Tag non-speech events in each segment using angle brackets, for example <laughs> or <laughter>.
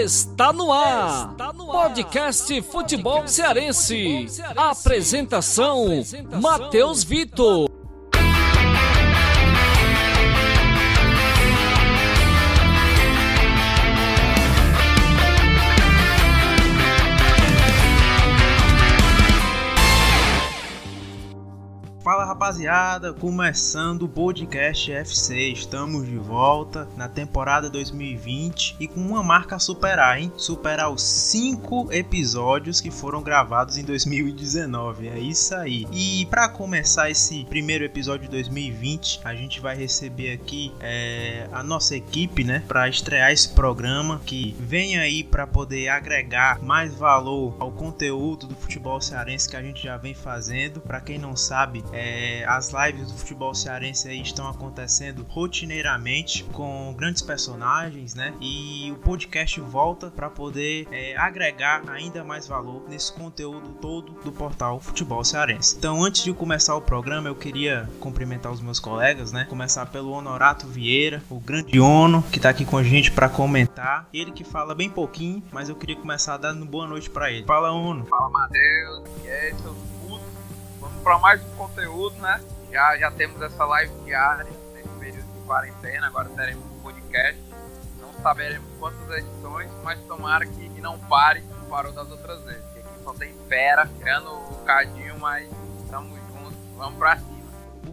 Está no ar. Podcast Futebol Cearense. Apresentação: Matheus Vitor. Rapaziada, começando o podcast FC. Estamos de volta na temporada 2020 e com uma marca a superar, hein? Superar os cinco episódios que foram gravados em 2019. É isso aí. E para começar esse primeiro episódio de 2020, a gente vai receber aqui é, a nossa equipe, né? Para estrear esse programa que vem aí para poder agregar mais valor ao conteúdo do futebol cearense que a gente já vem fazendo. Para quem não sabe, é, as lives do futebol cearense aí estão acontecendo rotineiramente com grandes personagens, né? E o podcast volta para poder é, agregar ainda mais valor nesse conteúdo todo do portal Futebol Cearense. Então, antes de começar o programa, eu queria cumprimentar os meus colegas, né? Começar pelo Honorato Vieira, o grande Ono, que tá aqui com a gente para comentar. Ele que fala bem pouquinho, mas eu queria começar dando boa noite para ele. Fala, Ono. Fala, Matheus. E aí, seus putos. Vamos para mais um conteúdo, né? Já, já temos essa live diária nesse período de quarentena. Agora teremos um podcast. Não saberemos quantas edições, mas tomara que, não pare, como parou das outras vezes. Aqui só tem fera, tirando o cadinho, mas estamos juntos. Vamos pra cima.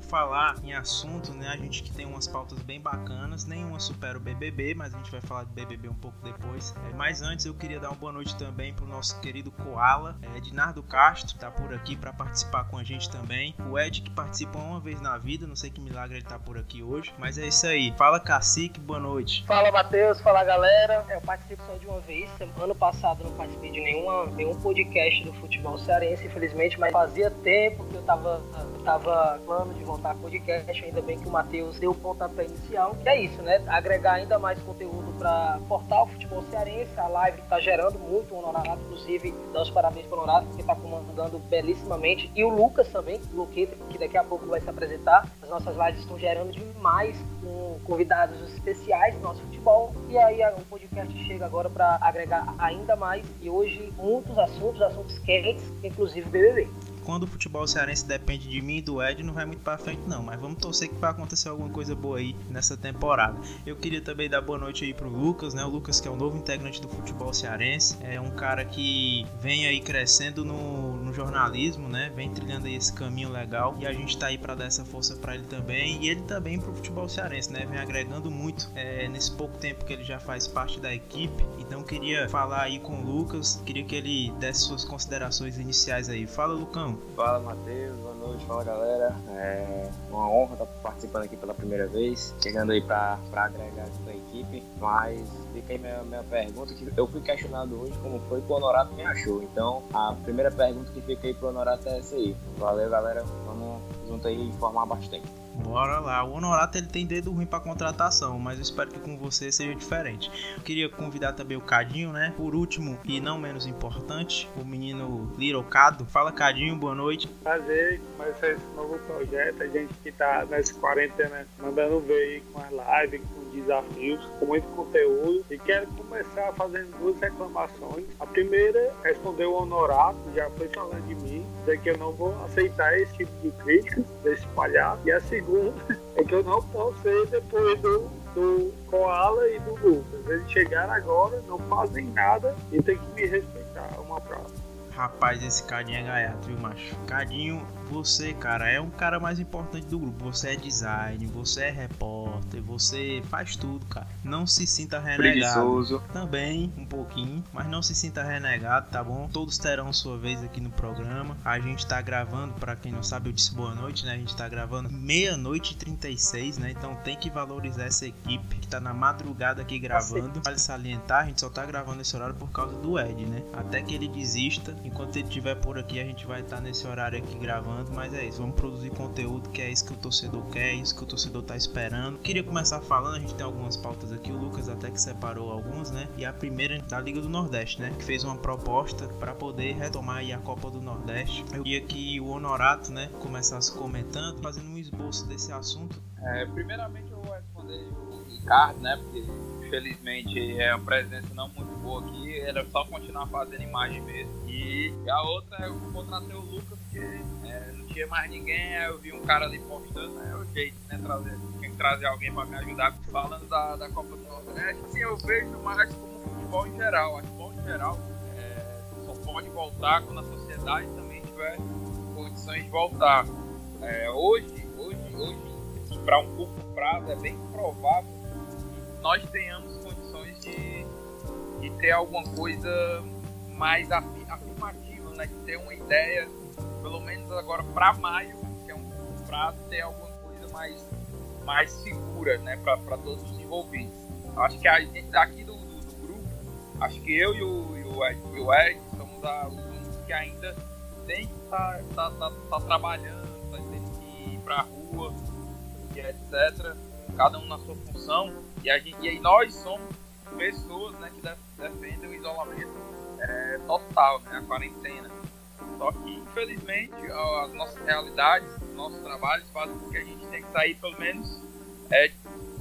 Falar em assunto, né, a gente que tem umas pautas bem bacanas, nenhuma supera o BBB, mas a gente vai falar de BBB um pouco depois. É, mas antes eu queria dar uma boa noite também pro nosso querido Koala, é, Ednardo Castro, tá por aqui para participar com a gente também. O Ed que participa uma vez na vida, não sei que milagre ele tá por aqui hoje, mas é isso aí. Fala Cacique, boa noite. Fala Matheus, fala galera. Eu participo só de uma vez. Ano passado não participei de nenhuma, nenhum podcast do futebol cearense, infelizmente, mas fazia tempo que eu tava, eu tava plano de voltar a podcast. Ainda bem que o Matheus deu o pontapé inicial. Que é isso, né? Agregar ainda mais conteúdo para portal futebol cearense. A live tá gerando muito. O Honorato, inclusive, dá os parabéns pro Honorato, porque tá comandando belíssimamente. E o Lucas também, o Luqueta, que daqui a pouco vai se apresentar. As nossas lives estão gerando demais com convidados especiais do nosso futebol. E aí o podcast chega agora para agregar ainda mais. E hoje, muitos assuntos, assuntos quentes, inclusive BBB quando o futebol cearense depende de mim e do Ed, não vai muito pra frente, não. Mas vamos torcer que vai acontecer alguma coisa boa aí nessa temporada. Eu queria também dar boa noite aí pro Lucas, né? O Lucas, que é o novo integrante do futebol cearense, é um cara que vem aí crescendo no, no jornalismo, né? Vem trilhando aí esse caminho legal e a gente tá aí para dar essa força para ele também e ele também pro futebol cearense, né? Vem agregando muito é, nesse pouco tempo que ele já faz parte da equipe. Então queria falar aí com o Lucas, queria que ele desse suas considerações iniciais aí. Fala, Lucão. Fala Matheus, boa noite, fala galera. É uma honra estar participando aqui pela primeira vez, chegando aí para agregar a equipe. Mas fica aí minha, minha pergunta, que eu fui questionado hoje como foi que o Honorato me achou. Então a primeira pergunta que fica aí pro Honorato é essa aí. Valeu galera, vamos junto aí informar bastante. Bora lá. O Honorato ele tem dedo ruim para contratação, mas eu espero que com você seja diferente. Eu queria convidar também o Cadinho, né? Por último e não menos importante, o menino Little Cado. Fala Cadinho, boa noite. Prazer começar esse novo projeto. A gente que tá nessa quarentena mandando ver com as lives, com desafios, com muito conteúdo. E quero começar fazendo duas reclamações. A primeira, responder o Honorato, já foi falando de mim, dizer que eu não vou aceitar esse tipo de crítica desse palhaço. E a segunda é que eu não posso ser depois do, do Koala e do Lucas. Eles chegaram agora, não fazem nada e tem que me respeitar. Uma prova. Rapaz, esse Cadinho é gaiato, viu, macho? Cadinho, você, cara, é um cara mais importante do grupo. Você é design, você é repórter, você faz tudo, cara. Não se sinta renegado. Preguiçoso. Também, um pouquinho, mas não se sinta renegado, tá bom? Todos terão sua vez aqui no programa. A gente tá gravando, para quem não sabe, eu disse boa noite, né? A gente tá gravando meia-noite e 36, né? Então tem que valorizar essa equipe que tá na madrugada aqui gravando. Vale salientar, a gente só tá gravando esse horário por causa do Ed, né? Até que ele desista, enquanto ele estiver por aqui, a gente vai estar nesse horário aqui gravando mas é isso, vamos produzir conteúdo que é isso que o torcedor quer, é isso que o torcedor tá esperando. Queria começar falando, a gente tem algumas pautas aqui, o Lucas até que separou algumas, né? E a primeira da Liga do Nordeste, né? Que fez uma proposta para poder retomar aí a Copa do Nordeste. Eu queria que o Honorato, né, começasse comentando, fazendo um esboço desse assunto. É, primeiramente eu vou responder o Ricardo, né? Porque infelizmente é uma presença não muito boa aqui, era só continuar fazendo imagem mesmo. E a outra eu contratei o Lucas, é, não mais ninguém, aí eu vi um cara ali postando, né? É o jeito, né? Trazer, que trazer alguém para me ajudar. Falando da, da Copa do Nordeste, assim, eu vejo mais como futebol em geral. Acho futebol em geral é, só pode voltar quando a sociedade também tiver condições de voltar. É, hoje, hoje, hoje, para um curto prazo, é bem provável nós tenhamos condições de, de ter alguma coisa mais afirmativa, né? de ter uma ideia, pelo menos agora para maio, que é um prazo, ter alguma coisa mais, mais segura né? para todos os envolvidos. Acho que a gente daqui do, do, do grupo, acho que eu e o, e o, Ed, e o Ed somos a, os únicos que ainda tem que estar tá, tá, tá, tá, trabalhando, tá tendo que ir para a rua, etc. Cada um na sua função e, a gente, e nós somos pessoas né, que defendem o isolamento é, total, né, a quarentena. Só que, infelizmente, as nossas realidades, nossos trabalhos fazem com que a gente tenha que sair, pelo menos, é,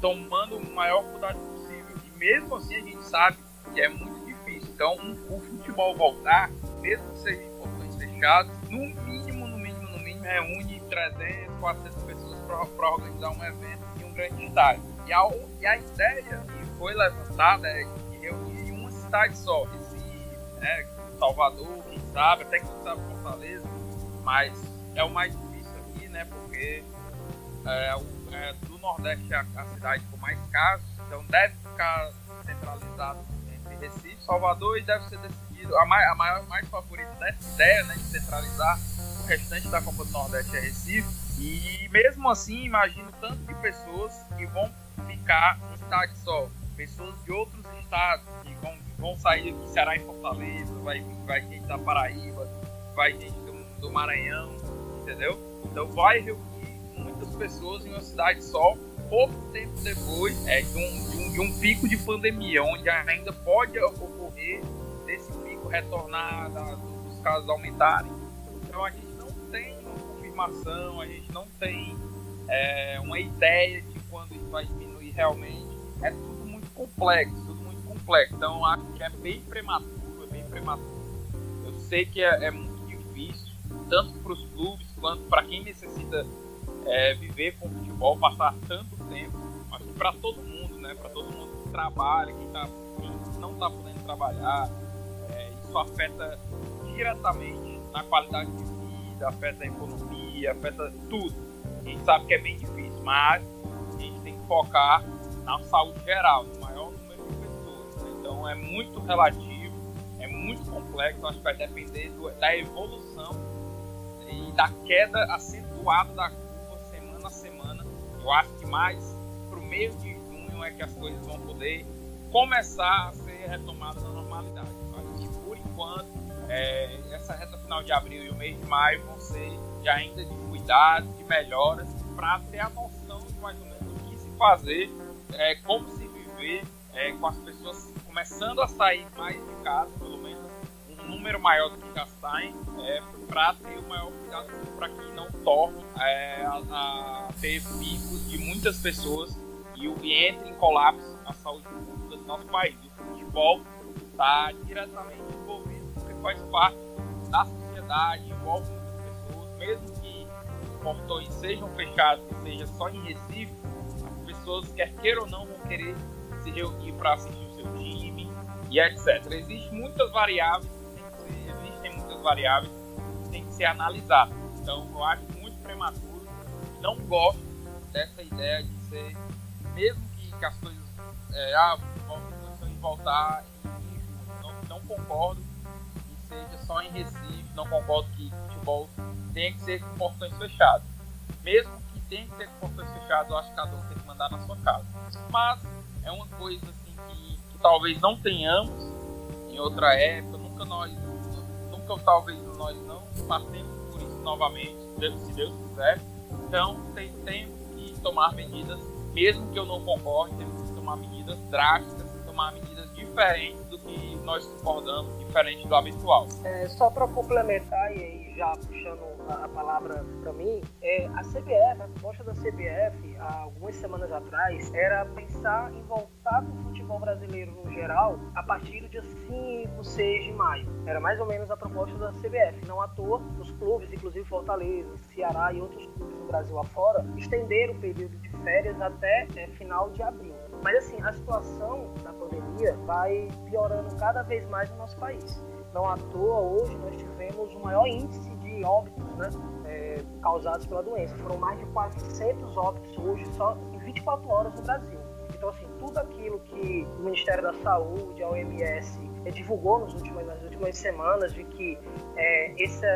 tomando o maior cuidado possível. E mesmo assim, a gente sabe que é muito difícil. Então, um, o futebol voltar, mesmo que seja em portões fechados, no mínimo, no mínimo, no mínimo, reúne 300, 400 pessoas para organizar um evento em um grande estádio. E a, e a ideia que foi levantada é de reunir em uma cidade só, Recife, né, Salvador, quem sabe, até que sabe Fortaleza, mas é o mais difícil aqui, né, porque é, é, do Nordeste é a, a cidade com mais casos, então deve ficar centralizado entre Recife, Salvador e deve ser decidido, a, mai, a maior, mais favorita dessa ideia né, de centralizar o restante da Copa do Nordeste é Recife, e mesmo assim, imagino tanto de pessoas que vão ficar em estádio só. Pessoas de outros estados que vão, vão sair do Ceará e Fortaleza, vai, vai gente da Paraíba, vai gente do, do Maranhão, entendeu? Então vai reunir muitas pessoas em uma cidade só, pouco tempo depois é, de, um, de, um, de um pico de pandemia, onde ainda pode ocorrer desse pico retornar, da, dos casos aumentarem. Então a gente não tem uma confirmação, a gente não tem é, uma ideia de quando isso vai diminuir realmente. É tudo muito complexo, Então acho que é bem prematuro, é bem prematuro. Eu sei que é, é muito difícil, tanto para os clubes quanto para quem necessita é, viver com o futebol, passar tanto tempo. Acho que para todo mundo, né? Para todo mundo que trabalha, quem, tá, não está podendo trabalhar, é, isso afeta diretamente na qualidade de vida, afeta a economia, afeta tudo. A gente sabe que é bem difícil, mas a gente tem que focar na saúde geral, Então é muito relativo, é muito complexo, acho que vai depender do, da evolução e da queda acentuada da curva semana a semana. Eu acho que mais para o meio de junho é que as coisas vão poder começar a ser retomadas na normalidade. Acho que por enquanto é, essa reta final de abril e o mês de maio vão ser já ainda de cuidados, de melhoras, para ter a noção de mais ou menos o que se fazer, é, como se viver é, com as pessoas começando a sair mais de casa, pelo menos um número maior do que já saem, é, para ter o maior cuidado para que não torne é, a, a, ter picos de muitas pessoas e, e entre em colapso a saúde pública do nosso país. O futebol está diretamente envolvido porque faz parte da sociedade, envolve muitas pessoas, mesmo que os portões sejam fechados, que seja só em Recife, as pessoas, quer queira ou não, vão querer se reunir para assistir o seu time e etc. Existem muitas variáveis, existem muitas variáveis que têm que ser analisadas. Então, eu acho muito prematuro, não gosto dessa ideia de ser, mesmo que, que as coisas, é, ah, vão voltar não, não concordo que seja só em Recife, não concordo que futebol tenha que ser com portões fechados. Mesmo que tenha que ser com portões fechados, eu acho que cada um tem que mandar na sua casa. Mas é uma coisa assim que talvez não tenhamos em outra época, nunca nós, nunca talvez nós não passemos por isso novamente, se Deus quiser. Então, tem, temos que tomar medidas, mesmo que eu não concorde, temos que tomar medidas drásticas, tomar medidas diferentes do que nós concordamos, diferente do habitual. É, só para complementar, e aí já puxando a, palavra para mim, é, a CBF, a proposta da CBF, há algumas semanas atrás, era pensar em voltar para o futebol brasileiro no geral a partir do dia 5, 6 de maio. Era mais ou menos a proposta da CBF. Não à toa, os clubes, inclusive Fortaleza, Ceará e outros clubes no Brasil afora, estenderam o período de férias até é, final de abril. Mas assim, a situação da pandemia vai piorando cada vez mais no nosso país. Não à toa, hoje nós tivemos o maior índice de óbitos né, é, causados pela doença. Foram mais de 400 óbitos hoje só em 24 horas no Brasil. Então, assim, tudo aquilo que o Ministério da Saúde, a OMS, é, divulgou nos últimos, nas últimas semanas de que é, esse,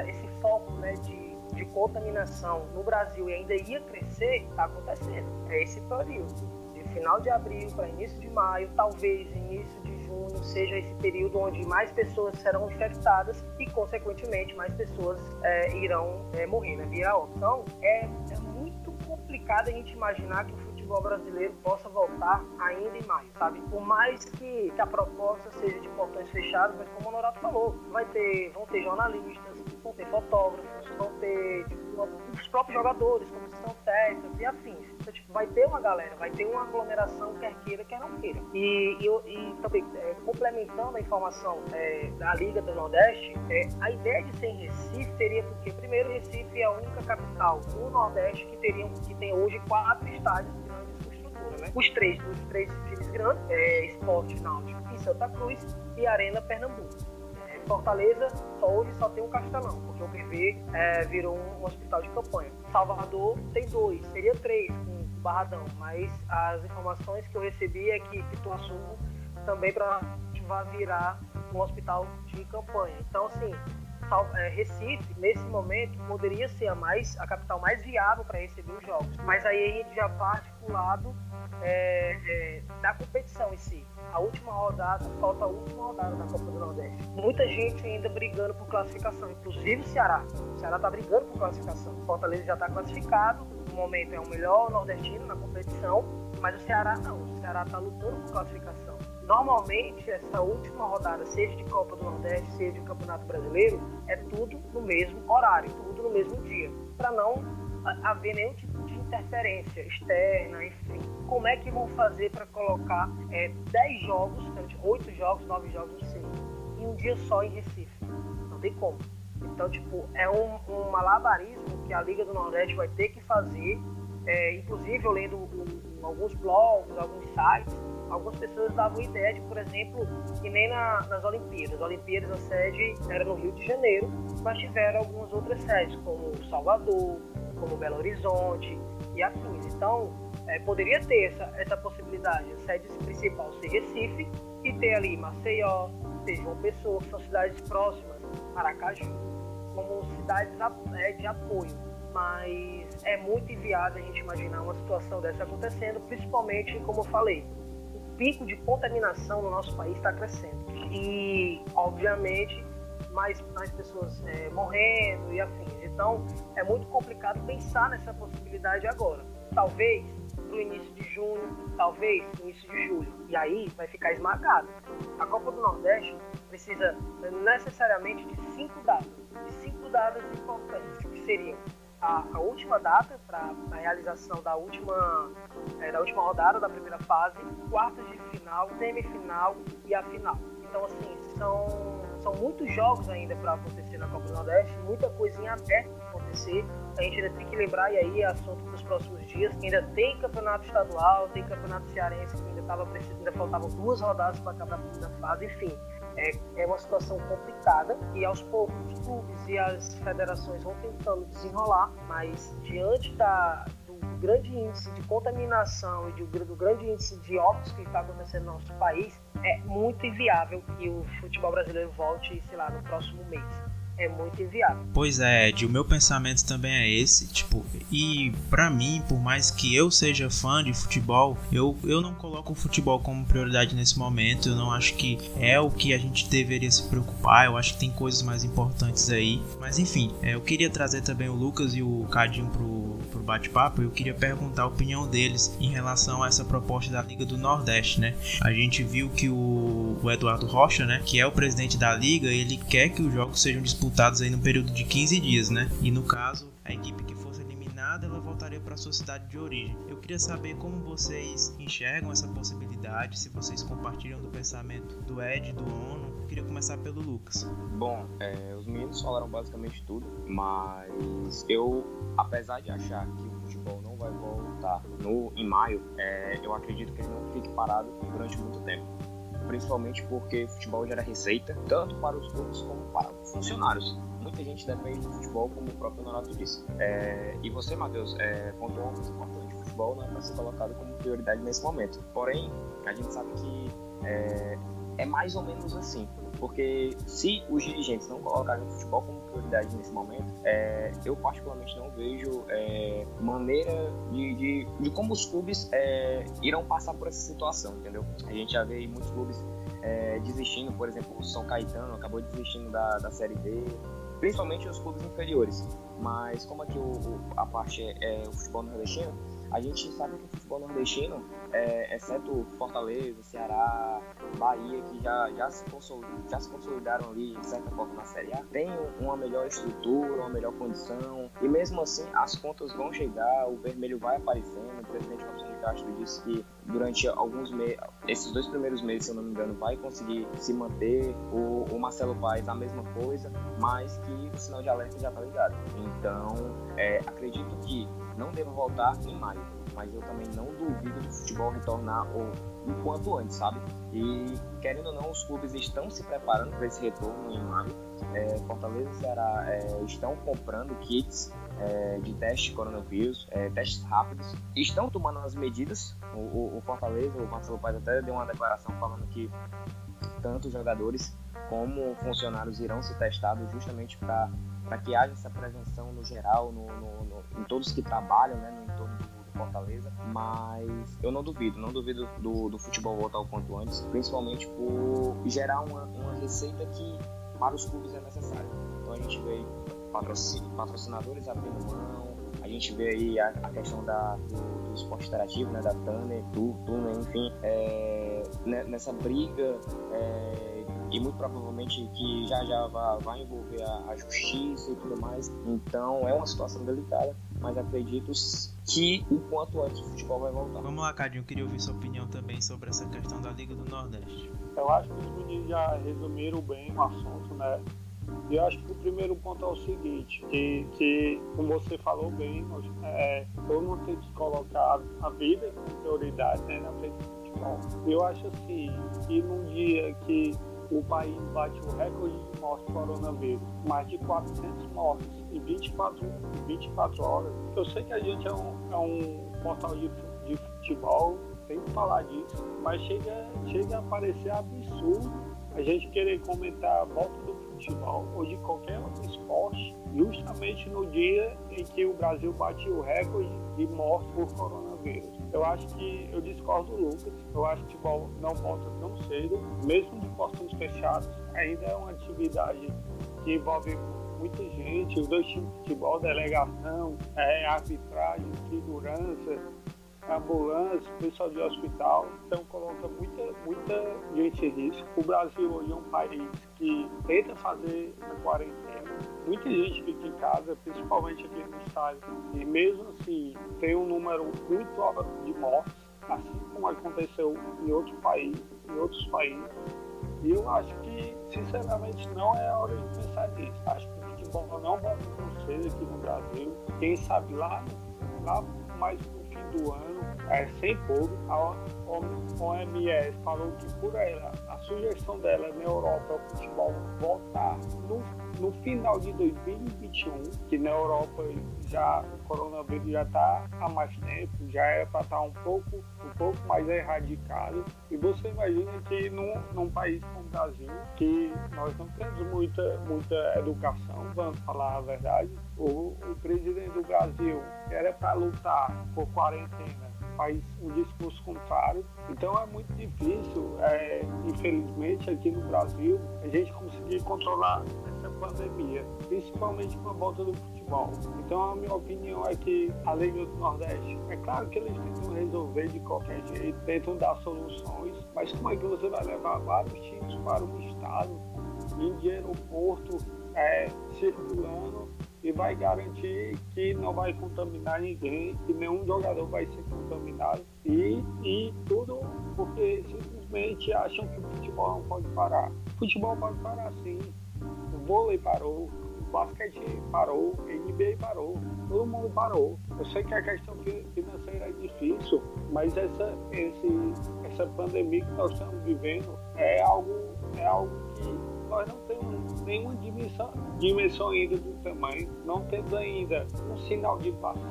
foco né, de, de contaminação no Brasil ainda ia crescer, está acontecendo. É esse período final de abril para início de maio, talvez início de junho seja esse período onde mais pessoas serão infectadas e, consequentemente, mais pessoas é, irão é, morrer, né? Via Então, é, é muito complicado a gente imaginar que o futebol brasileiro possa voltar ainda em maio, sabe? Por mais que, que a proposta seja de portões fechados, mas como o Norato falou, vai ter, vão ter jornalistas, vão ter fotógrafos, vão ter os próprios jogadores, comissão técnica e afins. Então, tipo, vai ter uma galera, vai ter uma aglomeração, quer queira, quer não queira. E, e, e também, é, complementando a informação é, da Liga do Nordeste, é, a ideia de ser em Recife seria porque, primeiro, Recife é a única capital do Nordeste que, teriam, que tem hoje quatro estádios de grande estrutura, né? Os três, os três times grandes, é, Esporte Náutico e Santa Cruz, e Arena Pernambuco. Fortaleza só hoje só tem um Castelão, porque o PV é, virou um, um, hospital de campanha. Salvador tem dois, seria três com o Barradão, mas as informações que eu recebi é que Pituaçu também para vai virar um hospital de campanha. Então, assim, é, Recife, nesse momento, poderia ser a, mais, a capital mais viável para receber os jogos. Mas aí a gente já parte lado é, é, da competição em si. A última rodada, falta a última rodada da Copa do Nordeste. Muita gente ainda brigando por classificação, inclusive o Ceará. O Ceará está brigando por classificação. Fortaleza já está classificado, no momento é o melhor nordestino na competição, mas o Ceará não. O Ceará está lutando por classificação. Normalmente, essa última rodada, seja de Copa do Nordeste, seja de Campeonato Brasileiro, é tudo no mesmo horário, tudo no mesmo dia, para não haver nenhum tipo interferência externa, enfim. Como é que vão fazer para colocar é, 10 jogos, 8 jogos, 9 jogos, não sei, em um dia só em Recife? Não tem como. Então, tipo, é um, um malabarismo que a Liga do Nordeste vai ter que fazer. É, inclusive, eu lendo um, alguns blogs, alguns sites, algumas pessoas davam ideia de, por exemplo, que nem na, nas Olimpíadas. As Olimpíadas, a sede era no Rio de Janeiro, mas tiveram algumas outras sedes, como Salvador, como Belo Horizonte e afins. Então, é, poderia ter essa, essa possibilidade, a sede principal ser Recife e ter ali Maceió, ter João Pessoa, que são cidades próximas, Aracaju, como cidades é, de apoio mas é muito inviável a gente imaginar uma situação dessa acontecendo, principalmente, como eu falei, pico de contaminação no nosso país está crescendo. E, obviamente, mais, mais pessoas é, morrendo e afins. Então, é muito complicado pensar nessa possibilidade agora. Talvez no início de junho, talvez no início de julho. E aí vai ficar esmagado. A Copa do Nordeste precisa necessariamente de cinco datas. De cinco datas importantes, que seriam a, a última data para a realização da última, é, da última rodada da primeira fase, quartas de final, semifinal e a final. Então, assim, são, são muitos jogos ainda para acontecer na Copa do Nordeste, muita coisinha aberta para acontecer. A gente ainda tem que lembrar, e aí é assunto para os próximos dias, ainda tem campeonato estadual, tem campeonato cearense, que ainda, tava, ainda faltavam duas rodadas para acabar a primeira fase, enfim é, é uma situação complicada e aos poucos os clubes e as federações vão tentando desenrolar, mas diante da, grande índice de contaminação e do, do grande índice de óbitos que está acontecendo no nosso país, é muito inviável que o futebol brasileiro volte, sei lá, no próximo mês. É muito inviável. Pois é, Ed, o meu pensamento também é esse, tipo, e para mim, por mais que eu seja fã de futebol, eu, eu não coloco o futebol como prioridade nesse momento, eu não acho que é o que a gente deveria se preocupar, eu acho que tem coisas mais importantes aí, mas enfim, é, eu queria trazer também o Lucas e o Cadinho pro, pro bate-papo, eu queria perguntar a opinião deles em relação a essa proposta da Liga do Nordeste, né? A gente viu que o, o Eduardo Rocha, né, que é o presidente da liga, ele quer que os jogos sejam disputados aí no período de 15 dias, né? E no caso, a equipe que fosse eliminada, ela voltaria para sua cidade de origem. Eu queria saber como vocês enxergam essa possibilidade, se vocês compartilham do pensamento do Ed, do ONU. Eu queria começar pelo Lucas. Bom, é, os meninos falaram basicamente tudo, mas eu, apesar de achar que o futebol não vai voltar no, em maio, é, eu acredito que ele não fique parado durante muito tempo principalmente porque futebol gera receita, tanto para os clubes como para os funcionários. Muita gente depende do futebol, como o próprio Nonato disse. É, e você, Matheus, é, pontuou uma coisa importante: o futebol não é para ser colocado como prioridade nesse momento. Porém, a gente sabe que é, é mais ou menos assim. Porque se os dirigentes não colocarem o futebol como prioridade nesse momento, é, eu particularmente não vejo é, maneira de, de, de, como os clubes é, irão passar por essa situação, entendeu? A gente já vê muitos clubes é, desistindo, por exemplo, o São Caetano acabou desistindo da, da Série B, principalmente os clubes inferiores. Mas como aqui o, a parte é, é o futebol nordestino, a gente sabe que o futebol nordestino, é, exceto Fortaleza, Ceará, Bahia, que já, já, se já se consolidaram ali, de certa forma, na Série A, tem uma melhor estrutura, uma melhor condição, e mesmo assim as contas vão chegar, o vermelho vai aparecendo. O presidente Robson de Castro disse que durante alguns meses, esses dois primeiros meses, se eu não me engano, vai conseguir se manter. O, o Marcelo Paes, a mesma coisa, mas que o sinal de alerta já está ligado. Então, é, acredito que não devo voltar em maio, mas eu também não duvido do futebol retornar ou o quanto antes, sabe? E querendo ou não, os clubes estão se preparando para esse retorno em maio. É, Fortaleza e Ceará é, estão comprando kits é, de teste de coronavírus, é, testes rápidos, estão tomando as medidas. O, o, o Fortaleza, o Marcelo Paz até deu uma declaração falando que tanto jogadores como funcionários irão ser testados justamente para que haja essa prevenção no geral, no, no, no, em todos que trabalham né, no entorno do, Fortaleza. Mas eu não duvido, não duvido do, do futebol voltar o quanto antes, principalmente por gerar uma, uma receita que para os clubes é necessária. Então a gente vê patrocinadores abrindo mão, a gente vê aí a, a questão da, do, do, esporte interativo, né, da Tanner, do Tuner, enfim, é, né, nessa briga é, e muito provavelmente que já já vai, vai envolver a, a, justiça e tudo mais. Então é uma situação delicada, mas acredito que o quanto antes o futebol vai voltar. Vamos lá, Cadinho, eu queria ouvir sua opinião também sobre essa questão da Liga do Nordeste. Eu acho que os meninos já resumiram bem o assunto, né? E eu acho que o primeiro ponto é o seguinte, que, que como você falou bem, é, todo mundo tem que colocar a vida como prioridade né, na frente do futebol. Eu acho assim, que num dia que o país bate o recorde de mortes por coronavírus, mais de 400 mortes em 24, 24 horas. Eu sei que a gente é um, é um portal de, de futebol, tem que falar disso, mas chega, chega a parecer absurdo a gente querer comentar a volta do futebol ou de qualquer outro esporte, justamente no dia em que o Brasil bate o recorde de mortes por coronavírus. Eu acho que eu discordo do Lucas. Eu acho que o futebol não volta tão cedo, mesmo de portões fechados. Ainda é uma atividade que envolve muita gente, os dois times de futebol, delegação, é, arbitragem, segurança, ambulância, pessoal de hospital, então coloca muita, muita gente em risco. O Brasil hoje é um país que tenta fazer a quarentena, muita gente fica em casa, principalmente aqui no estado, e mesmo assim tem um número muito alto de mortes, assim como aconteceu em outros países, em outros países. E eu acho que, sinceramente, não é a hora de pensar nisso. Acho futebol não vai acontecer aqui no Brasil. Quem sabe lá, lá mais no fim do ano é, sem público, a OMS falou que por ela, a sugestão dela na Europa é o futebol voltar no no final de 2021, que na Europa já o coronavírus já está há mais tempo, já é para estar tá um pouco, um pouco mais erradicado. E você imagina que num, num país como o Brasil, que nós não temos muita, muita educação, vamos falar a verdade, o, o presidente do Brasil era para lutar por quarentena faz um discurso contrário. Então é muito difícil, é, infelizmente, aqui no Brasil, a gente conseguir controlar essa pandemia, principalmente com a volta do futebol. Então a minha opinião é que a Liga do Nordeste, é claro que eles tentam resolver de qualquer jeito, tentam dar soluções, mas como é que você vai levar vários times para um estado, em aeroporto, é, circulando e vai garantir que não vai contaminar ninguém, que nenhum jogador vai ser contaminado e, e tudo porque simplesmente acham que o futebol não pode parar. O futebol pode parar sim, o vôlei parou, o basquete parou, a NBA parou, todo mundo parou. Eu sei que a questão financeira é difícil, mas essa, esse, essa pandemia que nós estamos vivendo é algo, é algo que nós não temos nenhuma dimensão, dimensão ainda do tamanho, não temos ainda um sinal de vacina,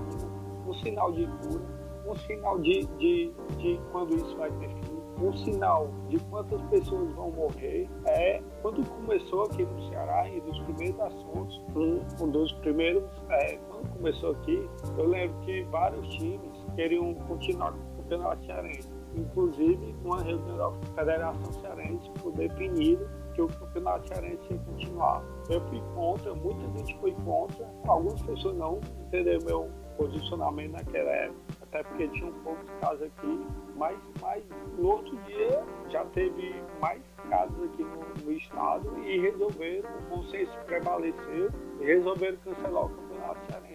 um sinal de cura, um sinal de, de, de quando isso vai ter fim, um sinal de quantas pessoas vão morrer. É quando começou aqui no Ceará, e dos primeiros assuntos, um, um dos primeiros, é, quando começou aqui, eu lembro que vários times queriam continuar com o campeonato cearense, inclusive com a reunião da Federação Cearense foi definido que o campeonato cearense ia continuar. Eu fui contra, muita gente foi contra, algumas pessoas não entenderam meu posicionamento naquela época, até porque tinha um pouco de casos aqui, mas, mas no outro dia já teve mais casos aqui no, no estado e resolveram, o consenso prevaleceu e resolveram cancelar o campeonato cearense.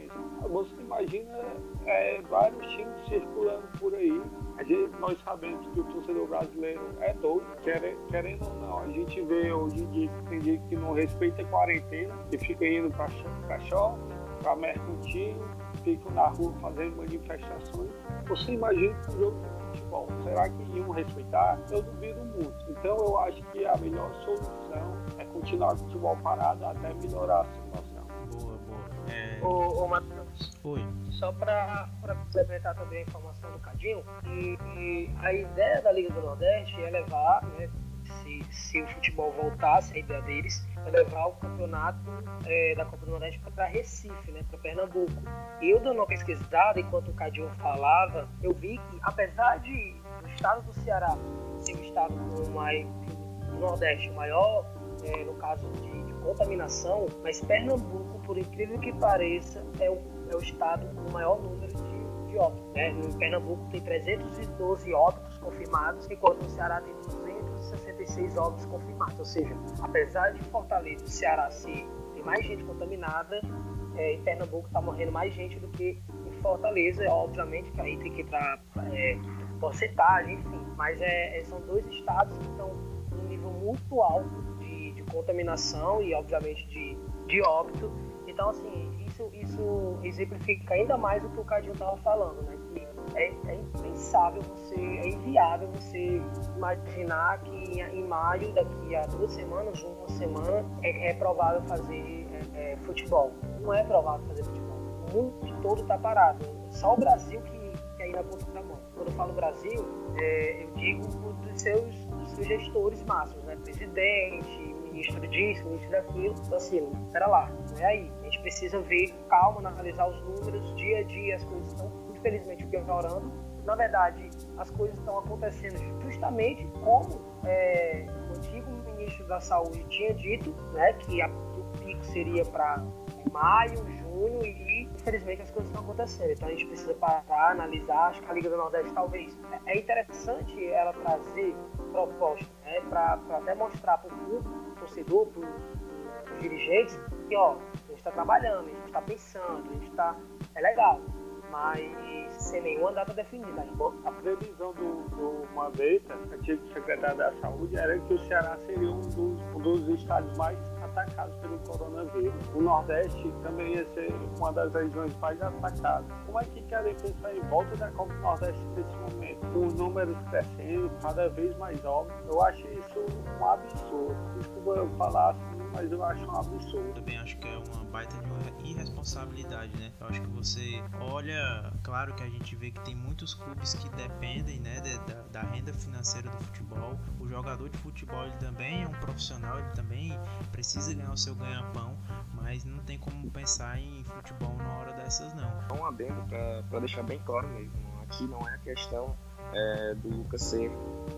Você imagina é, vários times circulando por aí a gente, nós sabemos que o torcedor brasileiro é doido, querendo ou não. A gente vê hoje em dia que tem gente que não respeita a quarentena, que fica indo para shopping, para mercantil, fica na rua fazendo manifestações. Você imagina um jogo de futebol, será que iam respeitar? Eu duvido muito. Então eu acho que a melhor solução é continuar o futebol parado até melhorar a Ô, ô Matheus. Oi só para complementar também a informação do Cadinho, e, e, a ideia da Liga do Nordeste é levar, né, se, se o futebol voltasse, a ideia deles é levar o campeonato é, da Copa do Nordeste para Recife, né, para Pernambuco. Eu dando uma pesquisada, enquanto o Cadinho falava, eu vi que, apesar de o estado do Ceará ser o estado com mais, do Nordeste, o maior, é, no caso de contaminação, mas Pernambuco, por incrível que pareça, é o é o estado com o maior número de, de óbitos. Né? No Pernambuco tem 312 óbitos confirmados, enquanto no Ceará tem 266 óbitos confirmados. Ou seja, apesar de Fortaleza e Ceará ser, tem mais gente contaminada, é, em Pernambuco está morrendo mais gente do que em Fortaleza. Obviamente que aí tem que ir para é, porcentagem, enfim. Mas é, é, são dois estados que estão num nível muito alto contaminação e, obviamente, de, de óbito. Então, assim, isso, isso exemplifica ainda mais o que o Cadinho estava falando, né? Que é, é, impensável você, é inviável você imaginar que em, maio, daqui a duas semanas, uma semana, é, é provável fazer é, é futebol. Não é provável fazer futebol. O mundo todo está parado. Só o Brasil que, que aí na ponta da mão. Quando eu falo Brasil, é, eu digo dos seus, dos seus gestores máximos, né? Presidente, ministro disso, ministro daquilo. Então, assim, espera lá, não é aí. A gente precisa ver, calma, analisar os números, dia a dia as coisas estão, infelizmente, piorando. Na verdade, as coisas estão acontecendo justamente como é, o antigo ministro da Saúde tinha dito, né, que a, o pico seria para maio, junho e infelizmente as coisas estão acontecendo. Então a gente precisa parar, analisar. Acho que a Liga do Nordeste talvez é interessante ela trazer propostas né, para até mostrar para o público torcedor, para os dirigentes, que ó, a gente está trabalhando, a gente está pensando, a gente está. É legal, mas sem nenhuma data definida. A previsão do, do Mandetta, antigo secretário da Saúde, era que o Ceará seria um dos, um dos estados mais atacados pelo coronavírus. O Nordeste também ia ser uma das regiões mais atacadas. Como é que querem pensar em volta da Copa do Nordeste nesse momento? Com os números crescendo, cada vez mais óbvio. Eu acho isso um absurdo. Desculpa eu falar assim, mas eu acho um absurdo. Também acho que é uma baita de uma irresponsabilidade, né? Eu acho que você olha, claro que a gente vê que tem muitos clubes que dependem, né, de, da, da, renda financeira do futebol. O jogador de futebol ele também é um profissional, ele também precisa ganhar o seu ganha-pão, mas não tem como pensar em futebol numa hora dessas não. Um adendo para deixar bem claro mesmo, aqui não é a questão é, do Lucas ser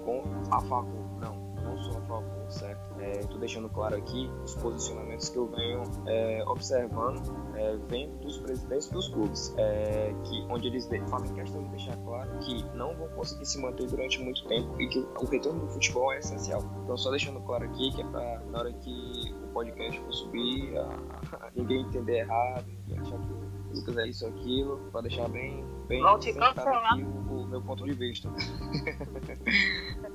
com a favor, não não sou a favor, certo? Estou é, deixando claro aqui os posicionamentos que eu venho é, observando, é, vendo dos presidentes dos clubes, é, que, onde eles fazem questão de deixar claro que não vão conseguir se manter durante muito tempo e que o retorno do futebol é essencial. Então, só deixando claro aqui que é para, na hora que o podcast for subir, a, a, ninguém entender errado, ninguém achar que o Lucas é isso ou aquilo, para deixar bem, bem aqui o, o meu ponto de vista. <laughs>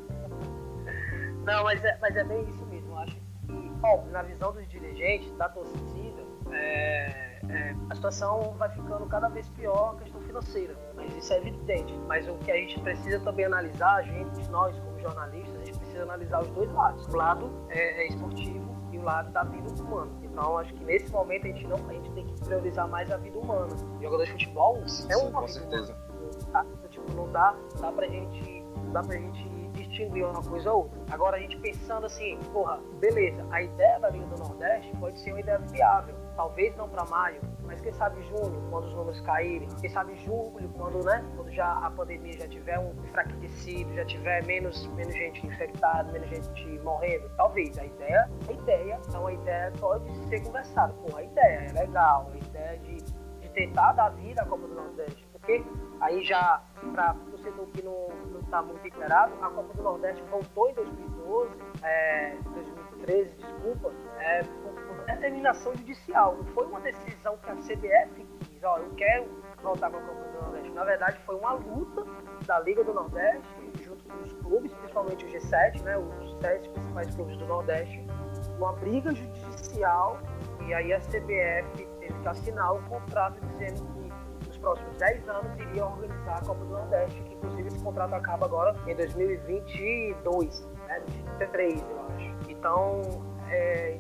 Não, mas é, mas é bem isso mesmo. Eu acho que, na visão dos dirigentes, da torcida, é, é, a situação vai ficando cada vez pior a questão financeira. Mas isso é evidente. Mas o que a gente precisa também analisar, a gente, nós como jornalistas, a gente precisa analisar os dois lados. O lado é, é esportivo e o lado da vida humana. Então acho que nesse momento a gente não a gente tem que priorizar mais a vida humana. O jogador de futebol é uma sim, vida certeza. humana. Tá? Tipo, não dá, dá pra gente. Dá pra gente distinguir uma coisa ou outra. Agora a gente pensando assim, porra, beleza, a ideia da Liga do Nordeste pode ser uma ideia viável. Talvez não para maio, mas quem sabe junho, quando os números caírem, quem sabe julho, quando, né, quando já a pandemia já tiver um enfraquecido, já tiver menos, menos gente infectada, menos gente morrendo. Talvez a ideia, a ideia, então a ideia pode ser conversada. Porra, a ideia é legal, a ideia de, de tentar dar vida à Copa do Nordeste. Porque aí já, para torcedor que não está muito inteirado, a Copa do Nordeste voltou em 2012, é, 2013, desculpa, é, por, por, determinação judicial. Não foi uma decisão que a CBF quis, ó, eu quero voltar com a Copa do Nordeste. Na verdade, foi uma luta da Liga do Nordeste, junto com os clubes, principalmente o G7, né, os sete principais clubes do Nordeste, uma briga judicial, e aí a CBF teve que assinar o contrato dizendo próximos 10 anos iria organizar a Copa do Nordeste, que inclusive esse contrato acaba agora em 2022, né? 2023, eu acho. Então, é,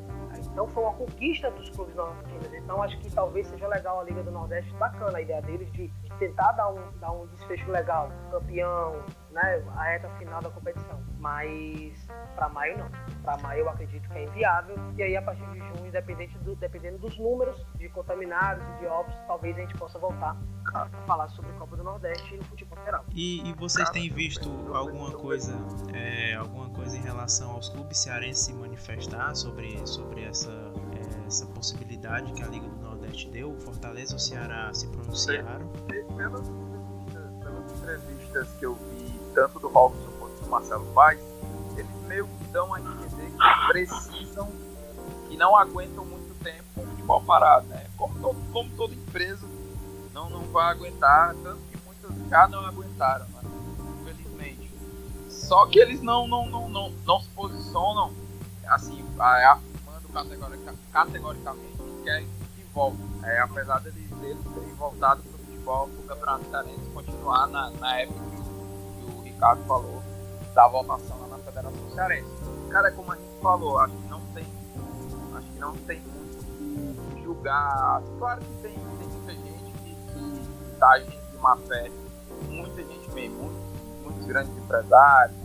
então foi uma conquista dos clubes nordestinos. Então acho que talvez seja legal a Liga do Nordeste, bacana a ideia deles de, de tentar dar um, dar um desfecho legal, campeão, né, a reta final da competição. Mas para maio não. Para maio eu acredito que é inviável. E aí a partir de junho, independente do, dependendo dos números de contaminados e de óbitos, talvez a gente possa voltar a falar sobre Copa do Nordeste e no futebol geral. E, e vocês têm visto alguma coisa, é, alguma coisa em relação aos clubes cearenses se manifestar sobre, sobre essa, é, essa possibilidade que a Liga do Nordeste deu? O Fortaleza e o Ceará se pronunciaram? Pelas, pelas entrevistas que eu vi, tanto do Robson quanto do Marcelo Paz, eles meio que dão a entender que precisam, que não aguentam muito tempo com o futebol parado, né? Como, todo, como toda empresa não, não vai aguentar, tanto que muitas já não aguentaram, né? infelizmente. Só que eles não, não, não, não, não se posicionam assim, afirmando categorica, categoricamente que querem que volte. É, apesar deles, deles terem voltado para o futebol, para o Campeonato continuar na, na época Ricardo falou da votação lá na Federação Cearense. Cara, como a gente falou, acho que não tem, acho que não tem muito julgar. Claro que tem, tem muita gente que, que tá agindo de má fé, muita gente mesmo, muitos, muitos grandes empresários,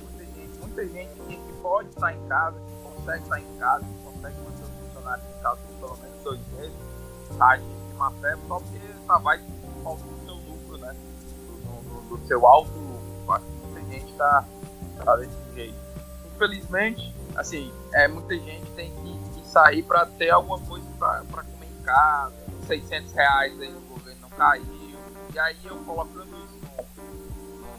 muita gente, muita gente que, que pode estar em casa, que consegue estar em casa, que consegue manter os funcionários em casa por pelo menos dois meses, tá agindo de má fé só porque tá, vai falta do seu lucro, né? Do, seu alto. Acho que muita gente tá, tá desse jeito. Infelizmente, assim, é, muita gente tem que, que sair para ter alguma coisa para comer em casa. 600 reais aí no governo não caiu. E aí eu colocando isso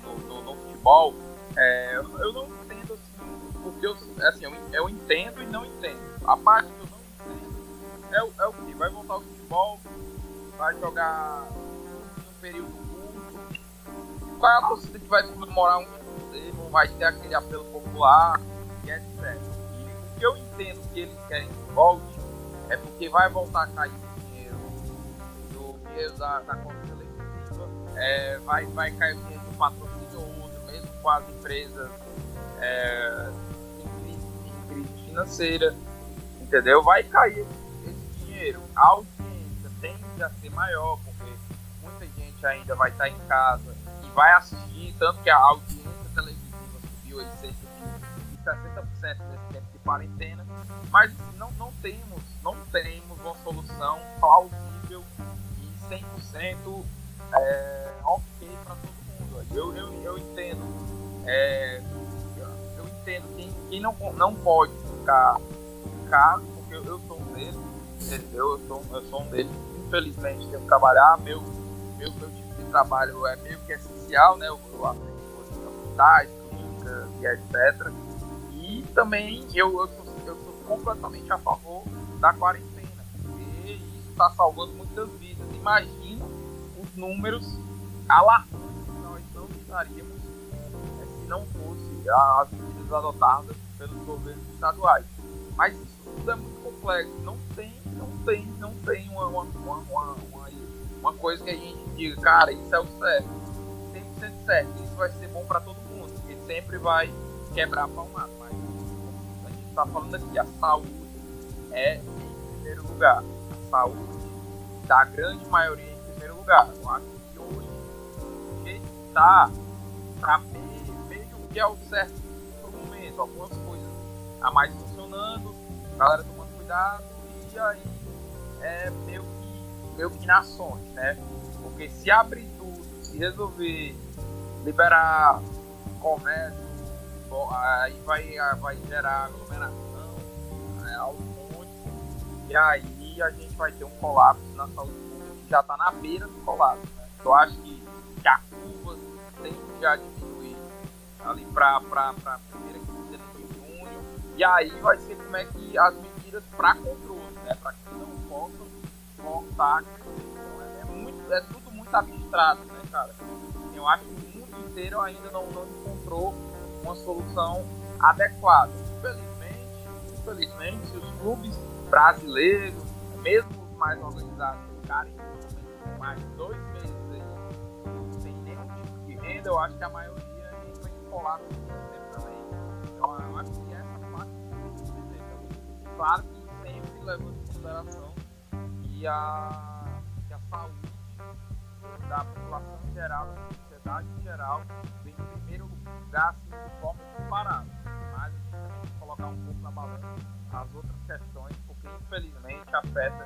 no, no, no, no futebol, é, eu não entendo assim, porque eu, assim, eu, eu entendo e não entendo. A parte que eu não entendo é, é o que? Vai voltar o futebol, vai jogar um período. Qual é a torcida que vai comemorar um não vai ter aquele apelo popular e etc. E que eu entendo que eles querem que volte é porque vai voltar a cair o dinheiro do dinheiro da, da conta televisiva, é, vai, vai cair o dinheiro do patrocínio ou outro, mesmo com as empresas é, em, crise, em crise financeira, entendeu? Vai cair esse dinheiro. A audiência tende a ser maior, porque muita gente ainda vai estar em casa vai assistir, tanto que a audiência televisiva subiu aí cerca de 60% nesse tempo de quarentena, mas não, não temos não temos uma solução plausível e 100% é, ok para todo mundo. Eu, eu, eu entendo, é, eu entendo quem, quem não, não pode ficar em casa, porque eu, eu sou um deles? Eu sou, eu sou um deles, infelizmente tenho que trabalhar, meu, meu, meu de trabalho é meio que essencial, né? Eu, eu atendo em hospitais, clínicas e etc. E também eu, eu, sou, eu sou completamente a favor da quarentena, porque isso está salvando muitas vidas. Imagina os números alarmantes que nós não estaríamos né, se não fosse as medidas adotadas pelos governos estaduais. Mas isso tudo é muito complexo. Não tem, não tem, não tem uma, uma, uma, uma, uma coisa que a gente diga, cara, isso é o certo. 100% certo. Isso vai ser bom para todo mundo, porque sempre vai quebrar palmado. Mas a gente está falando aqui, a saúde é em primeiro lugar. A saúde da grande maioria em primeiro lugar. Eu acho que hoje, o jeito que está, tá meio, meio que é o certo pro momento. Algumas coisas a mais funcionando, a galera tomando cuidado, e aí é meio meio que nações, né? Porque se abrir tudo, se resolver liberar comércio, aí vai, vai gerar aglomeração, é, e aí a gente vai ter um colapso na saúde pública que já está na beira do colapso. Né? Eu acho que, que a curva tem já diminuir ali para a primeira quinzena de junho. E aí vai ser como é que as medidas para controle, né? para que não possam Então é, é, muito, é tudo muito abstrato, né, cara? Eu acho que o mundo inteiro ainda não, não encontrou uma solução adequada. Infelizmente, infelizmente, os clubes brasileiros, mesmo os mais organizados, ficarem mais dois meses aí, sem nenhum tipo de renda, eu acho que a maioria em colapso também. Então eu acho que essa parte é Claro que sempre levando em consideração a, que a saúde da população geral, da sociedade geral, vem em primeiro lugar assim, de forma separada. Mas a gente tem que colocar um pouco na balança as outras questões infelizmente afeta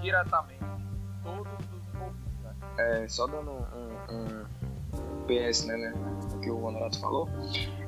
diretamente todos os envolvidos. Né? É, só dando um, um, PS, né, né, que o Honorato falou,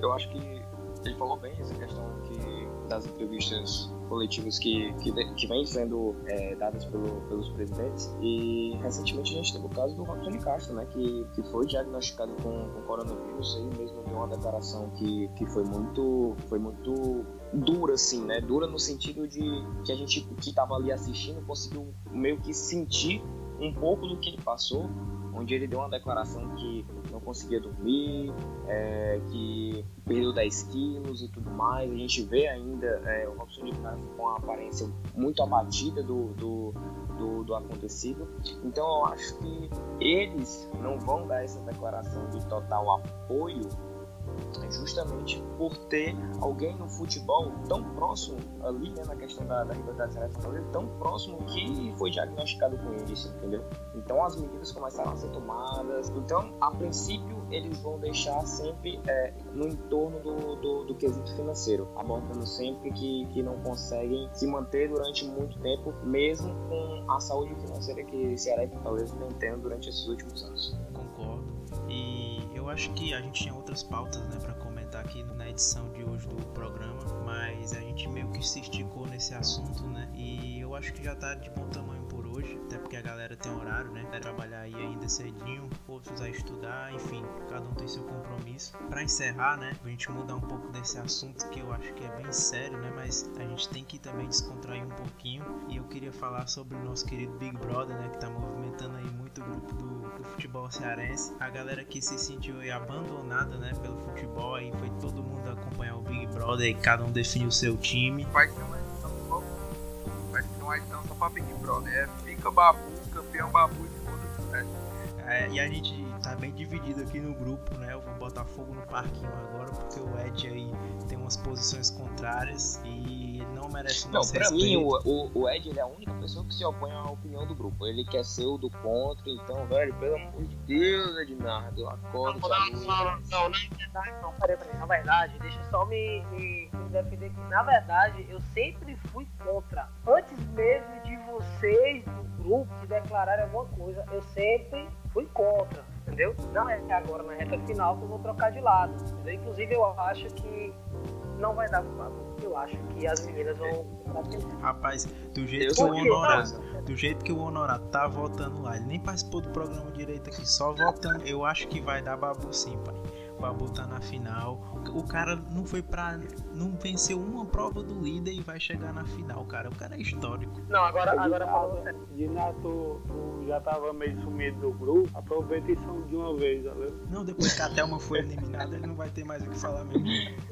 eu acho que ele falou bem essa questão que das entrevistas coletivas que, que, que vem sendo é, dadas pelo, pelos presidentes. E recentemente a gente teve o caso do Robson Castro, né, que, que foi diagnosticado com, com coronavírus e mesmo deu uma declaração que, que foi muito foi muito dura, assim, né? Dura no sentido de que a gente que estava ali assistindo conseguiu meio que sentir um pouco do que ele passou, onde ele deu uma declaração que não conseguia dormir, é, que perdeu 10 quilos e tudo mais. A gente vê ainda é, o Robson de Castro com a aparência muito abatida do, do, do, do, acontecido. Então eu acho que eles não vão dar essa declaração de total apoio justamente por ter alguém no futebol tão próximo ali, né, na questão da, da rivalidade seleção tão próximo que foi diagnosticado com isso, entendeu? Então as medidas começaram a ser tomadas. Então, a princípio, eles vão deixar sempre é, no entorno do, do, do, quesito financeiro, abordando sempre que, que não conseguem se manter durante muito tempo, mesmo com a saúde financeira que Ceará e Fortaleza vem tendo durante esses últimos anos. Eu acho que a gente tinha outras pautas, né, para comentar aqui na edição de hoje do programa, mas a gente meio que se esticou nesse assunto, né? E eu acho que já tá de bom tamanho hoje, até porque a galera tem horário, né? Vai trabalhar aí ainda cedinho, outros a estudar, enfim, cada um tem seu compromisso. Para encerrar, né, a gente mudar um pouco desse assunto que eu acho que é bem sério, né? Mas a gente tem que também descontrair um pouquinho. E eu queria falar sobre o nosso querido Big Brother, né? Que tá movimentando aí muito o grupo do, do futebol cearense. A galera que se sentiu aí abandonada, né? Pelo futebol, aí foi todo mundo acompanhar o Big Brother e cada um definiu o seu time. Vai ser uma Fica babu, campeão babu de todas é, e a gente tá bem dividido aqui no grupo, né? Eu vou botar fogo no parquinho agora, porque o Ed aí tem umas posições contrárias e ele não merece Não, pra mim, o, o, o, Ed ele é a única pessoa que se opõe à opinião do grupo. Ele quer ser o do contra, então, velho, pelo amor de Deus, Ednardo, acorda. Não, não, não, não, não, não, peraí, peraí. Na verdade, deixa eu só me, me, me defender que, na verdade, eu sempre fui contra. Antes mesmo de vocês do grupo se declararem alguma coisa, eu sempre fui contra, entendeu? Não é agora na reta final que eu vou trocar de lado. Entendeu? Inclusive eu acho que não vai dar eu acho que as meninas vão. Rapaz, do jeito, que o, Honorato, do jeito que o Honorato tá votando lá, ele nem participou do programa direito aqui, só votando, eu acho que vai dar babu sim, pai pra botar na final. O cara não foi pra. não venceu uma prova do líder e vai chegar na final, cara. O cara é histórico. Não, agora, agora falando sério. Renato, tu já tava meio sumido do grupo, aproveita e são de uma vez, valeu? Não, depois que a Thelma foi eliminada, ele não vai ter mais o que falar mesmo.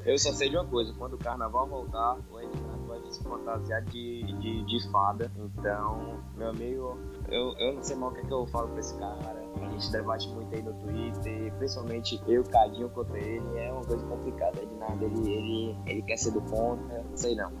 Eu só sei de uma coisa, quando o carnaval voltar, o Renato vai se fantasiar de, de, de fada. Então, meu amigo, eu, eu não sei mal o que, é que eu falo pra esse cara. A gente debate muito aí no Twitter, principalmente eu, Cadinho, contra ele. É uma coisa complicada. De nada, ele, ele, ele quer ser do contra, não sei não.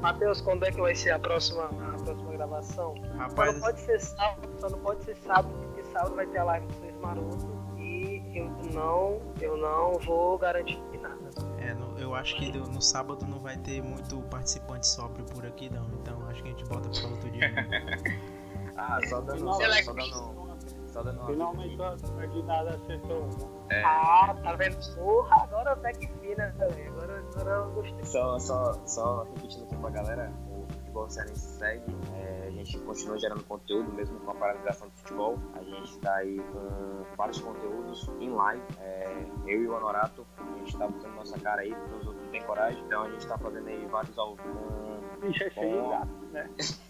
Matheus, quando é que vai ser a próxima, a próxima gravação? Rapaz... Só não pode ser sábado, só não pode ser sábado, porque sábado vai ter a live do Seis Maroto e eu não, eu não vou garantir nada. É, no, eu acho que no sábado não vai ter muito participante sóbrio por aqui não, então acho que a gente bota para outro dia. <laughs> Ah, só dando, só, só dando, só dando Finalmente a Edinada acertou. É. Ah, tá vendo? Porra, agora até que fina também. Agora, agora eu gostei. Só, só, só repetindo aqui pra galera, o futebol cearense segue. É, a gente continua gerando conteúdo, mesmo com a paralisação do futebol. A gente tá aí com vários conteúdos em live. É, eu e o Honorato, a gente tá botando nossa cara aí, porque os outros não têm coragem. Então a gente tá fazendo aí vários ao vivo. Ixi, é cheio gato, né? <laughs>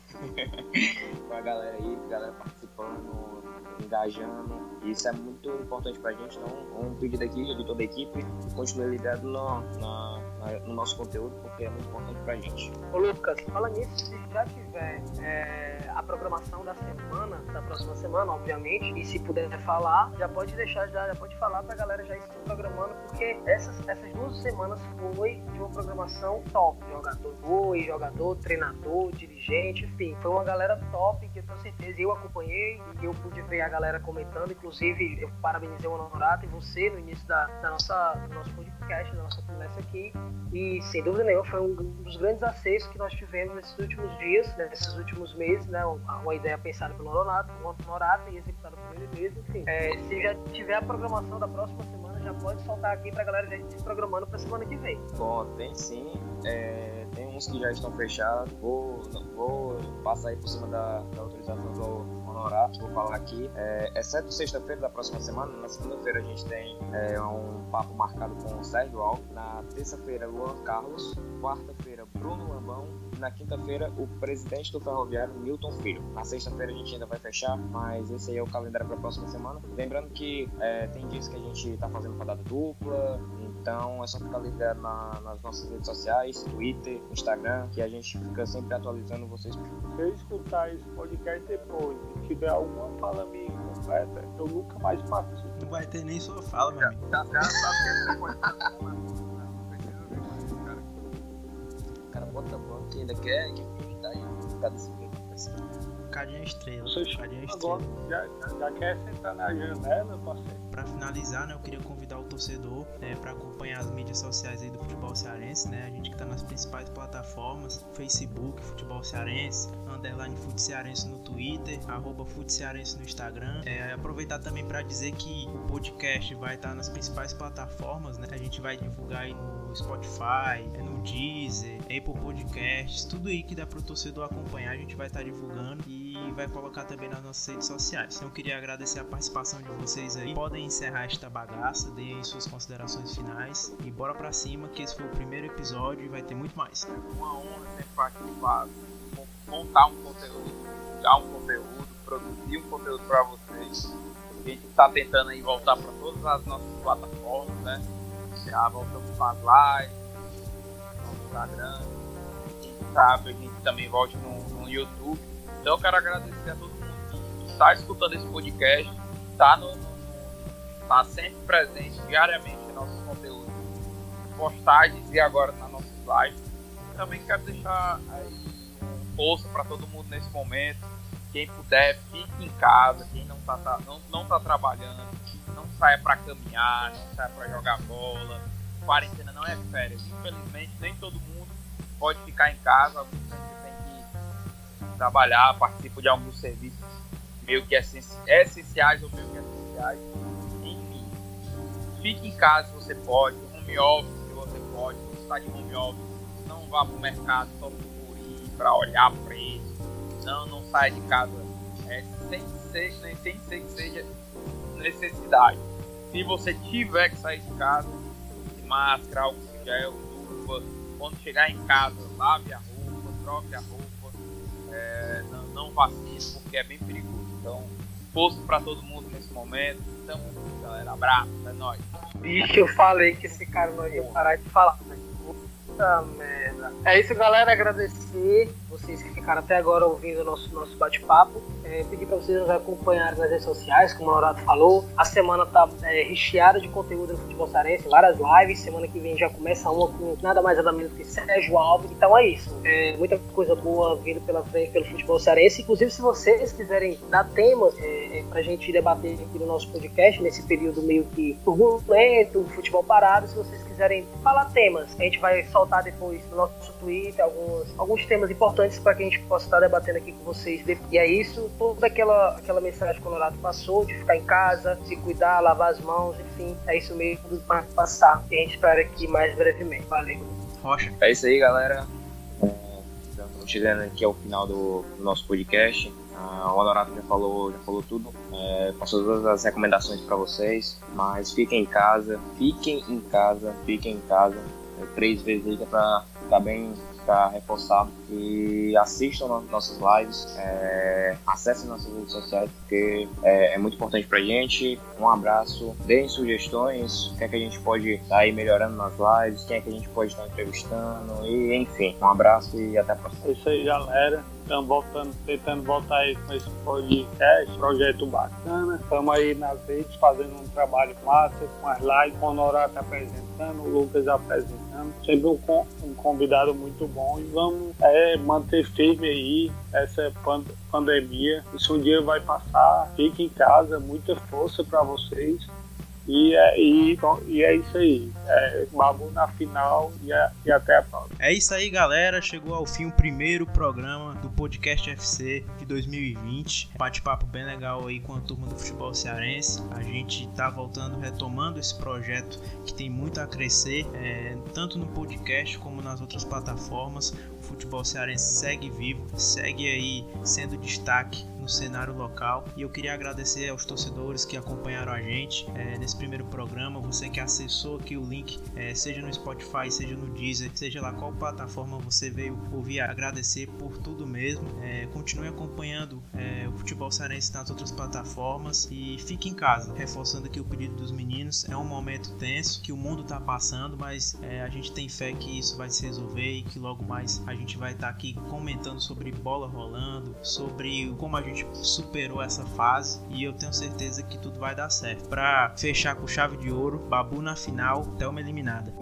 galera aí, galera participando, engajando. Isso é muito importante pra gente. Então, um pedido aqui de toda a equipe, continue ligado no, na, no nosso conteúdo, porque é muito importante pra gente. Ô Lucas, fala nisso, se já tiver é, a programação da semana, da próxima semana, obviamente, e se puder falar, já pode deixar, já, já pode falar pra galera já ir se programando, porque essas, essas duas semanas foi de uma programação top. Jogador boi, jogador, treinador, dirigente, enfim. Foi uma galera top que eu tenho certeza eu acompanhei e eu pude ver a galera comentando. Inclusive, eu parabenizei o Honorato e você no início da, da nossa, do nosso podcast, da nossa conversa aqui. E sem dúvida nenhuma, foi um dos grandes acessos que nós tivemos nesses últimos dias, nesses últimos meses, né? Uma, uma ideia pensada pelo Honorato, Honorato e executada por ele mesmo. Enfim, é, se já tiver a programação da próxima semana, já pode soltar aqui pra galera já se programando pra semana que vem. Bom, tem sim. É, tem uns que já estão fechados. Vou, vou passar aí por cima da, da autorização do Honorato, vou falar aqui. É, exceto sexta-feira da próxima semana, na segunda-feira a gente tem é, um papo marcado com o Sérgio Alves. Na terça-feira, Luan Carlos. Quarta-feira, Bruno Lambão. E na quinta-feira, o presidente do Ferroviário, Milton Filho. Na sexta-feira a gente ainda vai fechar, mas esse aí é o calendário para a próxima semana. Lembrando que é, tem dias que a gente está fazendo rodada dupla, então é só ficar ligado na, nas nossas redes sociais, Twitter, Instagram, que a gente fica sempre atualizando vocês. Se eu escutar esse podcast depois e tiver alguma fala minha incompleta, eu nunca mais participo. Não vai ter nem sua fala, meu amigo. Já, já sabe que bota a banco e ainda quer, quer prioridade por cada segundo. Cadinha estrela. Cadinha estrela. Já, já, já quer sentar na janela, parceiro? Para finalizar, né, eu queria convidar o torcedor né, para acompanhar as mídias sociais aí do futebol cearense, né? A gente que está nas principais plataformas, Facebook, Futebol Cearense, underline Fute Cearense no Twitter, arroba Fute Cearense no Instagram. É, aproveitar também para dizer que o podcast vai estar tá nas principais plataformas, né? A gente vai divulgar aí no Spotify, é no Deezer, Apple Podcasts, tudo aí que dá para o torcedor acompanhar, a gente vai estar tá divulgando e vai colocar também nas nossas redes sociais. Então eu queria agradecer a participação de vocês aí. Podem encerrar esta bagaça, deem suas considerações finais e bora pra cima que esse foi o primeiro episódio e vai ter muito mais. Uma honra ter participado, montar um conteúdo, dar um conteúdo, produzir um conteúdo para vocês. A gente está tentando aí voltar para todas as nossas plataformas, né? Já voltamos para as lives, no Instagram, quem sabe a gente também volte no, no YouTube. Então eu quero agradecer a todo mundo que está escutando esse podcast, está no, tá sempre presente diariamente em nossos conteúdos, postagens e agora nas nossas lives. Também quero deixar aí post para todo mundo nesse momento. Quem puder, fique em casa. Quem não está tá, não, não tá trabalhando, saia para caminhar, saia para jogar bola. Quarentena não é férias. Infelizmente, nem todo mundo pode ficar em casa. Alguns tem que trabalhar, participar de alguns serviços meio que essenciais ou meio que essenciais fique em casa se você pode, home office se você pode, se está de home office, não vá para o mercado só por ir, para olhar preço, não, não saia de casa é, sem, ser, nem, sem ser que seja necessidade. Se você tiver que sair de casa, de máscara, álcool gel, luva, quando chegar em casa, lave a roupa, troque a roupa, é, não, não vacine, porque é bem perigoso. Então, posto para todo mundo nesse momento. Junto, galera. Abraço, é nóis. Bicho, eu falei que esse cara não ia parar de falar. Puta merda. É isso, galera. Agradecer vocês que ficaram até agora ouvindo o nosso, nosso bate-papo. É, pedir para vocês nos acompanharem nas redes sociais, como o Honorato falou. A semana tá é, recheada de conteúdo no futebol cearense, várias lives. Semana que vem já começa uma com nada mais nada menos que Sérgio Alves. Então é isso. É, muita coisa boa vindo pela frente pelo futebol cearense. Inclusive, se vocês quiserem dar temas é, é, para a gente debater aqui no nosso podcast, nesse período meio que turbulento, futebol parado, se vocês quiserem falar temas, a gente vai soltar depois no nosso Twitter alguns, alguns temas importantes para que a gente possa estar debatendo aqui com vocês. E é isso, toda aquela, aquela mensagem que o Colorado passou, de ficar em casa, se cuidar, lavar as mãos, enfim, é isso mesmo para passar. E a gente espera aqui mais brevemente. Valeu. Rocha. É isso aí, galera. Estamos chegando aqui ao final do, nosso podcast. Ah, o Honorato já falou, já falou tudo, é, passou todas as recomendações para vocês, mas fiquem em casa, fiquem em casa, fiquem em casa, é, três vezes aí para ficar bem para reforçar e assistam nossas lives, é, acessem nossas redes sociais, porque é, é muito importante pra gente. Um abraço, deem sugestões, o que é que a gente pode estar tá aí melhorando nas lives, quem é que a gente pode estar entrevistando, e enfim, um abraço e até a próxima. É isso aí, galera. Estamos voltando, tentando voltar aí com esse podcast, projeto bacana. Estamos aí nas redes fazendo um trabalho massa, com as lives, o Honorato apresentando, o Lucas apresentando. Sempre um, um convidado muito bom. E vamos é, manter firme aí essa pand pandemia. Isso um dia vai passar. Fique em casa, muita força para vocês. E é, e, e é isso aí. É, Babu na final e, a, e até a próxima. É isso aí, galera. Chegou ao fim o primeiro programa do Podcast FC de 2020. Bate-papo bem legal aí com a turma do futebol cearense. A gente tá voltando, retomando esse projeto que tem muito a crescer, é, tanto no podcast como nas outras plataformas. Futebol cearense segue vivo, segue aí sendo destaque no cenário local. E eu queria agradecer aos torcedores que acompanharam a gente é, nesse primeiro programa. Você que acessou aqui o link, é, seja no Spotify, seja no Deezer, seja lá qual plataforma você veio ouvir, agradecer por tudo mesmo. É, continue acompanhando o futebol cearense nas outras plataformas e fique em casa. Reforçando aqui o pedido dos meninos, é um momento tenso que o mundo está passando, mas a gente tem fé que isso vai se resolver e que logo mais a gente vai estar tá aqui comentando sobre bola rolando, sobre como a gente gente superou essa fase e eu tenho certeza que tudo vai dar certo. Para fechar com chave de ouro, Babu na final, Thelma eliminada.